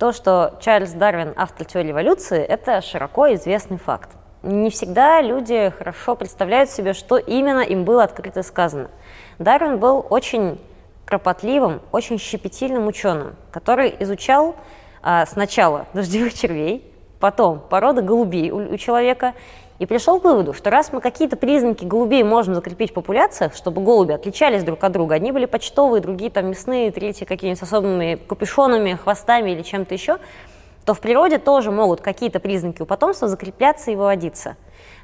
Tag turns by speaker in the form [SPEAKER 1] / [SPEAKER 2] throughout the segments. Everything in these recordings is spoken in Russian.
[SPEAKER 1] То, что Чарльз Дарвин автор теории эволюции, это широко известный факт. Не всегда люди хорошо представляют себе, что именно им было открыто сказано. Дарвин был очень кропотливым, очень щепетильным ученым, который изучал а, сначала дождевых червей, потом породы голубей у, у человека, и пришел к выводу, что раз мы какие-то признаки голубей можем закрепить в популяциях, чтобы голуби отличались друг от друга, одни были почтовые, другие там мясные, третьи какими-нибудь особыми капюшонами, хвостами или чем-то еще, то в природе тоже могут какие-то признаки у потомства закрепляться и выводиться.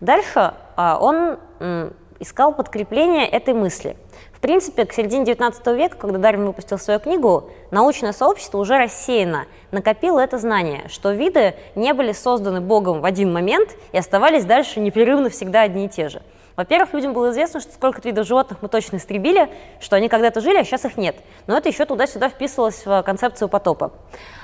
[SPEAKER 1] Дальше а, он м, искал подкрепление этой мысли – принципе, к середине 19 века, когда Дарвин выпустил свою книгу, научное сообщество уже рассеяно накопило это знание, что виды не были созданы Богом в один момент и оставались дальше непрерывно всегда одни и те же. Во-первых, людям было известно, что сколько видов животных мы точно истребили, что они когда-то жили, а сейчас их нет. Но это еще туда-сюда вписывалось в концепцию потопа.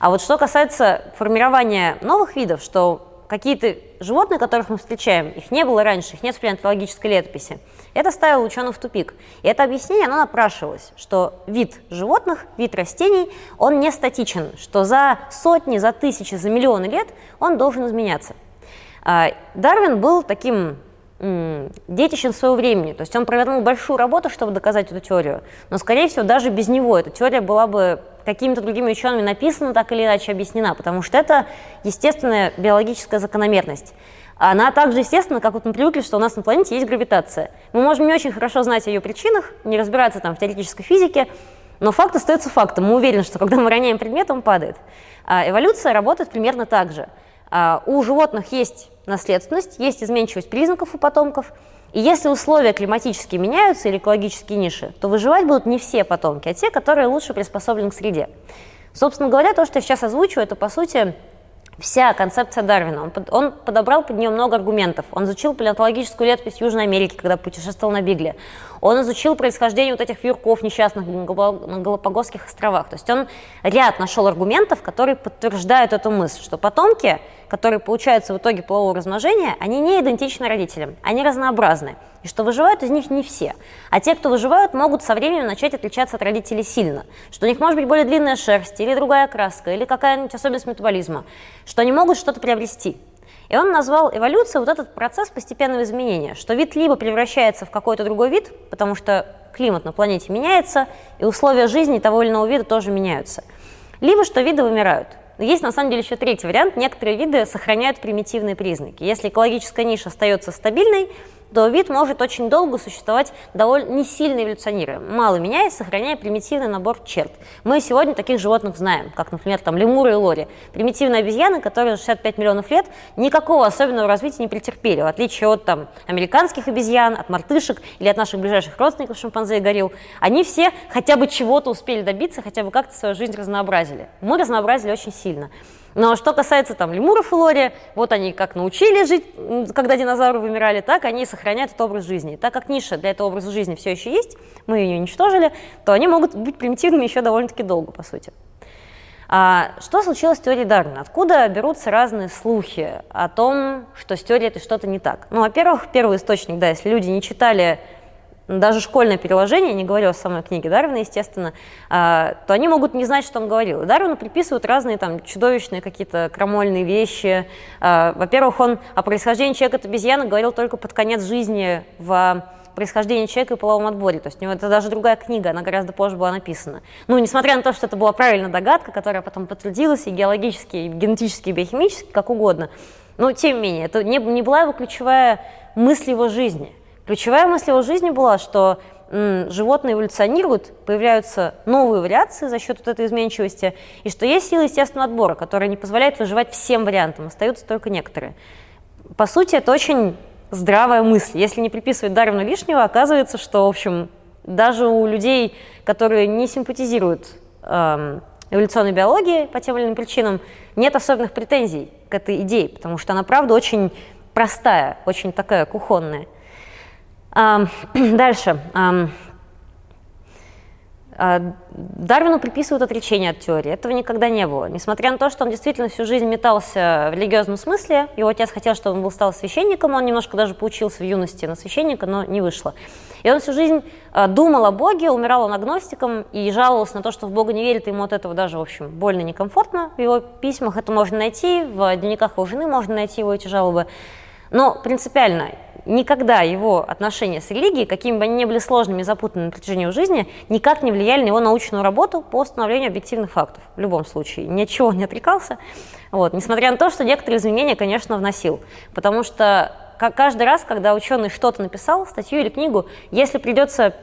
[SPEAKER 1] А вот что касается формирования новых видов, что какие-то животные, которых мы встречаем, их не было раньше, их нет в палеонтологической летописи. Это ставило ученых в тупик. И это объяснение, оно напрашивалось, что вид животных, вид растений, он не статичен, что за сотни, за тысячи, за миллионы лет он должен изменяться. А, Дарвин был таким детищем своего времени. То есть он провернул большую работу, чтобы доказать эту теорию. Но, скорее всего, даже без него эта теория была бы какими-то другими учеными написана, так или иначе объяснена, потому что это естественная биологическая закономерность. Она также естественно, как вот мы привыкли, что у нас на планете есть гравитация. Мы можем не очень хорошо знать о ее причинах, не разбираться там в теоретической физике, но факт остается фактом. Мы уверены, что когда мы роняем предмет, он падает. А эволюция работает примерно так же. А у животных есть наследственность, есть изменчивость признаков у потомков, и если условия климатические меняются или экологические ниши, то выживать будут не все потомки, а те, которые лучше приспособлены к среде. Собственно говоря, то, что я сейчас озвучу, это, по сути, вся концепция Дарвина. Он, под, он подобрал под нее много аргументов. Он изучил палеонтологическую летопись Южной Америки, когда путешествовал на Бигле. Он изучил происхождение вот этих вьюрков несчастных на Галапагосских островах. То есть он ряд нашел аргументов, которые подтверждают эту мысль, что потомки, которые получаются в итоге полового размножения, они не идентичны родителям, они разнообразны и что выживают из них не все. А те, кто выживают, могут со временем начать отличаться от родителей сильно, что у них может быть более длинная шерсть, или другая окраска, или какая-нибудь особенность метаболизма, что они могут что-то приобрести. И он назвал эволюцию вот этот процесс постепенного изменения, что вид либо превращается в какой-то другой вид, потому что климат на планете меняется, и условия жизни того или иного вида тоже меняются, либо что виды вымирают. Есть на самом деле еще третий вариант. Некоторые виды сохраняют примитивные признаки. Если экологическая ниша остается стабильной, то вид может очень долго существовать довольно не сильно эволюционируя, мало меняясь, сохраняя примитивный набор черт. Мы сегодня таких животных знаем, как, например, там лемуры и лори. Примитивные обезьяны, которые за 65 миллионов лет никакого особенного развития не претерпели, в отличие от там, американских обезьян, от мартышек или от наших ближайших родственников шимпанзе и горилл. Они все хотя бы чего-то успели добиться, хотя бы как-то свою жизнь разнообразили. Мы разнообразили очень сильно. Но что касается там лемуров и лори, вот они как научились жить, когда динозавры вымирали, так они сохраняют этот образ жизни. Так как ниша для этого образа жизни все еще есть, мы ее уничтожили, то они могут быть примитивными еще довольно-таки долго, по сути. А что случилось с теорией Дарвина? Откуда берутся разные слухи о том, что с теорией это что-то не так? Ну, во-первых, первый источник, да, если люди не читали даже школьное переложение, не говорю о самой книге Дарвина, естественно, а, то они могут не знать, что он говорил. Дарвину приписывают разные там чудовищные какие-то крамольные вещи. А, во-первых, он о происхождении человека от обезьяны говорил только под конец жизни в происхождении человека и половом отборе. То есть у него это даже другая книга, она гораздо позже была написана. Ну, несмотря на то, что это была правильная догадка, которая потом подтвердилась и геологически, и генетически, и биохимически, как угодно. Но, тем не менее, это не, не была его ключевая мысль его жизни – Ключевая мысль его жизни была, что животные эволюционируют, появляются новые вариации за счет вот этой изменчивости, и что есть сила естественного отбора, которая не позволяет выживать всем вариантам, остаются только некоторые. По сути, это очень здравая мысль. Если не приписывать Дарвину лишнего, оказывается, что, в общем, даже у людей, которые не симпатизируют эм, эволюционной биологии по тем или иным причинам, нет особенных претензий к этой идее, потому что она, правда, очень простая, очень такая кухонная. Дальше. А, Дарвину приписывают отречение от теории. Этого никогда не было. Несмотря на то, что он действительно всю жизнь метался в религиозном смысле, его отец хотел, чтобы он был стал священником, он немножко даже поучился в юности на священника, но не вышло. И он всю жизнь а, думал о Боге, умирал он агностиком и жаловался на то, что в Бога не верит, ему от этого даже, в общем, больно некомфортно. В его письмах это можно найти, в дневниках его жены можно найти его эти жалобы. Но принципиально никогда его отношения с религией, какими бы они ни были сложными и запутанными на протяжении жизни, никак не влияли на его научную работу по установлению объективных фактов. В любом случае, ничего не отрекался. Вот. Несмотря на то, что некоторые изменения, конечно, вносил. Потому что каждый раз, когда ученый что-то написал, статью или книгу, если придется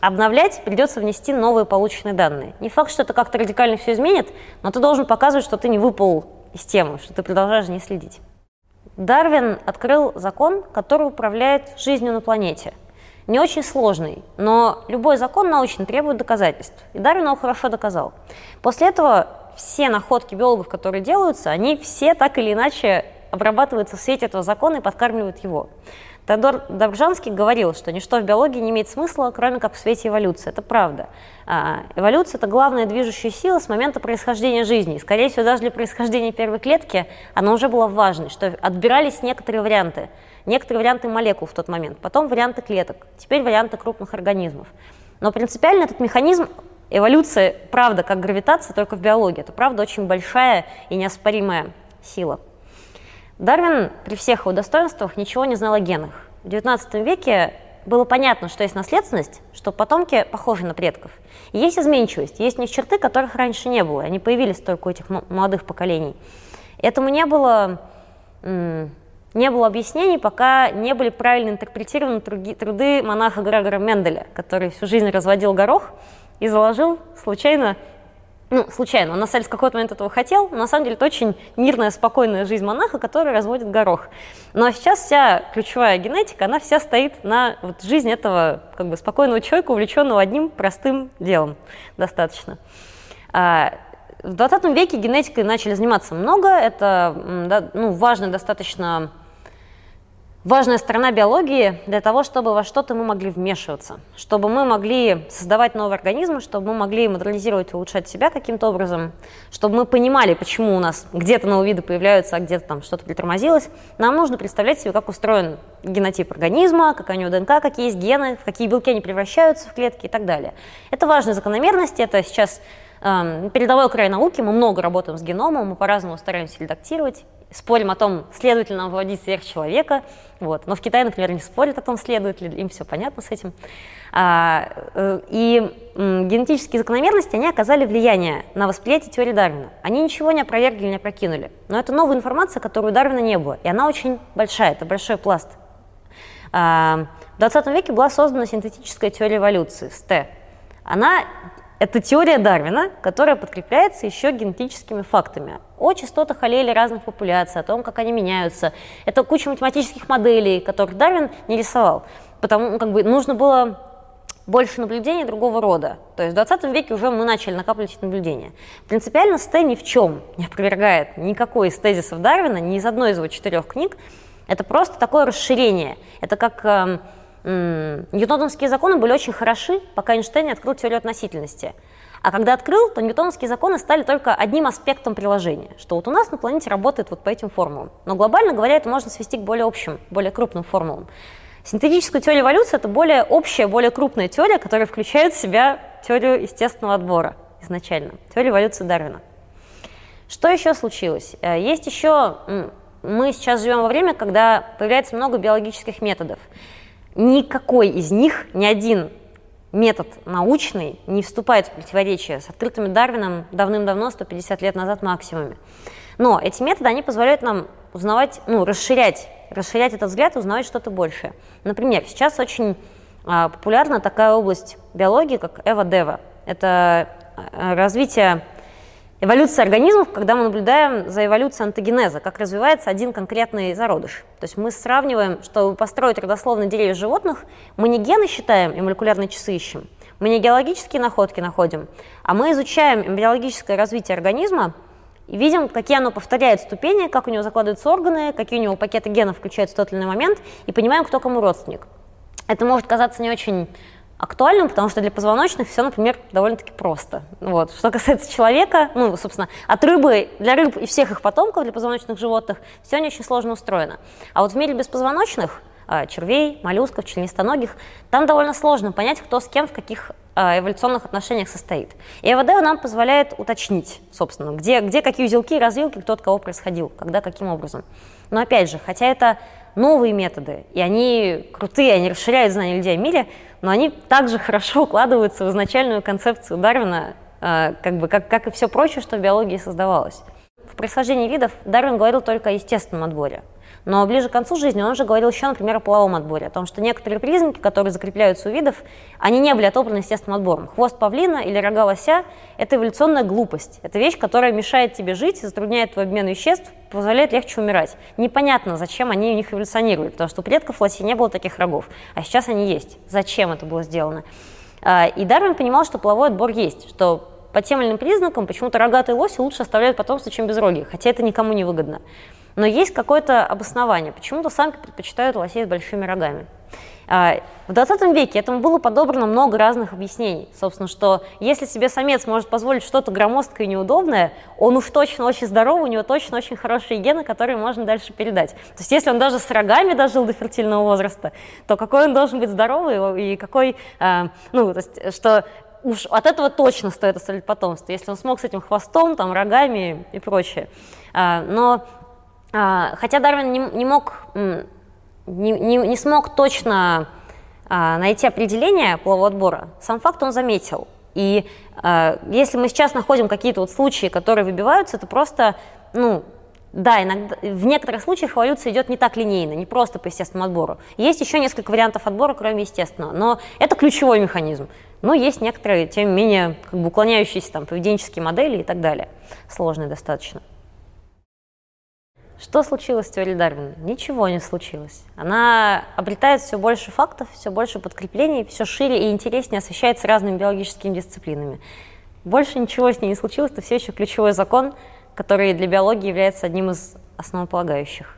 [SPEAKER 1] обновлять, придется внести новые полученные данные. Не факт, что это как-то радикально все изменит, но ты должен показывать, что ты не выпал из темы, что ты продолжаешь не следить. Дарвин открыл закон, который управляет жизнью на планете. Не очень сложный, но любой закон научный требует доказательств. И Дарвин его хорошо доказал. После этого все находки биологов, которые делаются, они все так или иначе обрабатываются в свете этого закона и подкармливают его. Теодор Добржанский говорил, что ничто в биологии не имеет смысла, кроме как в свете эволюции. Это правда. А, эволюция – это главная движущая сила с момента происхождения жизни. Скорее всего, даже для происхождения первой клетки она уже была важной, что отбирались некоторые варианты. Некоторые варианты молекул в тот момент, потом варианты клеток, теперь варианты крупных организмов. Но принципиально этот механизм эволюции, правда, как гравитация, только в биологии. Это, правда, очень большая и неоспоримая сила. Дарвин при всех его достоинствах ничего не знал о генах. В XIX веке было понятно, что есть наследственность, что потомки похожи на предков. И есть изменчивость, есть у них черты, которых раньше не было. Они появились только у этих молодых поколений. Этому не было, не было объяснений, пока не были правильно интерпретированы труды монаха Грегора Менделя, который всю жизнь разводил горох и заложил случайно ну, случайно, он на самом деле в какой-то момент этого хотел, но на самом деле это очень мирная, спокойная жизнь монаха, который разводит горох. Но сейчас вся ключевая генетика, она вся стоит на вот, жизни этого как бы, спокойного человека, увлеченного одним простым делом достаточно. А, в 20 веке генетикой начали заниматься много, это да, ну, важно достаточно важная сторона биологии для того, чтобы во что-то мы могли вмешиваться, чтобы мы могли создавать новые организмы, чтобы мы могли модернизировать, улучшать себя каким-то образом, чтобы мы понимали, почему у нас где-то новые виды появляются, а где-то там что-то притормозилось. Нам нужно представлять себе, как устроен генотип организма, какая у него ДНК, какие есть гены, в какие белки они превращаются в клетки и так далее. Это важные закономерности, это сейчас э, передовой край науки, мы много работаем с геномом, мы по-разному стараемся редактировать, спорим о том, следует ли нам выводить сверхчеловека. Вот. Но в Китае, например, не спорят о том, следует ли, им все понятно с этим. А, э, и генетические закономерности, они оказали влияние на восприятие теории Дарвина. Они ничего не опровергли, не опрокинули. Но это новая информация, которую у Дарвина не было. И она очень большая, это большой пласт. А, в 20 веке была создана синтетическая теория эволюции, СТ. Она это теория Дарвина, которая подкрепляется еще генетическими фактами о частотах аллелей разных популяций, о том, как они меняются. Это куча математических моделей, которых Дарвин не рисовал. Потому ну, как бы нужно было больше наблюдений другого рода. То есть в 20 веке уже мы начали накапливать эти наблюдения. Принципиально Сте ни в чем не опровергает никакой из тезисов Дарвина, ни из одной из его четырех книг. Это просто такое расширение. Это как эм, Ньютоновские законы были очень хороши, пока Эйнштейн не открыл теорию относительности. А когда открыл, то ньютоновские законы стали только одним аспектом приложения, что вот у нас на планете работает вот по этим формулам. Но глобально говоря, это можно свести к более общим, более крупным формулам. Синтетическая теория эволюции – это более общая, более крупная теория, которая включает в себя теорию естественного отбора изначально, теорию эволюции Дарвина. Что еще случилось? Э, есть еще, мы сейчас живем во время, когда появляется много биологических методов никакой из них, ни один метод научный не вступает в противоречие с открытыми Дарвином давным-давно, 150 лет назад максимуме. Но эти методы, они позволяют нам узнавать, ну, расширять, расширять этот взгляд и узнавать что-то большее. Например, сейчас очень а, популярна такая область биологии, как эва-дева. Это а, развитие эволюция организмов, когда мы наблюдаем за эволюцией антогенеза, как развивается один конкретный зародыш. То есть мы сравниваем, чтобы построить родословные деревья животных, мы не гены считаем и молекулярные часы ищем, мы не геологические находки находим, а мы изучаем эмбриологическое развитие организма и видим, какие оно повторяет ступени, как у него закладываются органы, какие у него пакеты генов включаются в тот или иной момент, и понимаем, кто кому родственник. Это может казаться не очень актуальным, потому что для позвоночных все, например, довольно-таки просто. Вот. Что касается человека, ну, собственно, от рыбы, для рыб и всех их потомков, для позвоночных животных, все не очень сложно устроено. А вот в мире беспозвоночных, а, червей, моллюсков, членистоногих, там довольно сложно понять, кто с кем в каких эволюционных отношениях состоит. И ЭВД нам позволяет уточнить, собственно, где, где какие узелки и развилки, кто от кого происходил, когда, каким образом. Но опять же, хотя это новые методы, и они крутые, они расширяют знания людей о мире, но они также хорошо укладываются в изначальную концепцию Дарвина, э, как, бы, как, как и все прочее, что в биологии создавалось. В происхождении видов Дарвин говорил только о естественном отборе. Но ближе к концу жизни он уже говорил еще, например, о половом отборе, о том, что некоторые признаки, которые закрепляются у видов, они не были отобраны естественным отбором. Хвост павлина или рога лося – это эволюционная глупость. Это вещь, которая мешает тебе жить, затрудняет твой обмен веществ, позволяет легче умирать. Непонятно, зачем они у них эволюционировали, потому что у предков лосей не было таких рогов, а сейчас они есть. Зачем это было сделано? А, и Дарвин понимал, что половой отбор есть, что по тем или иным признакам почему-то рогатые лоси лучше оставляют потомство, чем безрогие, хотя это никому не выгодно но есть какое-то обоснование. Почему-то самки предпочитают лосей с большими рогами. А, в 20 веке этому было подобрано много разных объяснений. Собственно, что если себе самец может позволить что-то громоздкое и неудобное, он уж точно очень здоровый, у него точно очень хорошие гены, которые можно дальше передать. То есть если он даже с рогами дожил до фертильного возраста, то какой он должен быть здоровый и какой, а, ну, то есть, что уж от этого точно стоит оставить потомство, если он смог с этим хвостом, там, рогами и прочее. А, но хотя Дарвин не, не мог, не, не, не смог точно а, найти определение полового отбора, сам факт он заметил. И а, если мы сейчас находим какие-то вот случаи, которые выбиваются, это просто, ну, да, иногда, в некоторых случаях эволюция идет не так линейно, не просто по естественному отбору. Есть еще несколько вариантов отбора, кроме естественного, но это ключевой механизм. Но есть некоторые, тем не менее, как бы уклоняющиеся там, поведенческие модели и так далее, сложные достаточно. Что случилось с теорией Дарвина? Ничего не случилось. Она обретает все больше фактов, все больше подкреплений, все шире и интереснее освещается разными биологическими дисциплинами. Больше ничего с ней не случилось, это все еще ключевой закон, который для биологии является одним из основополагающих.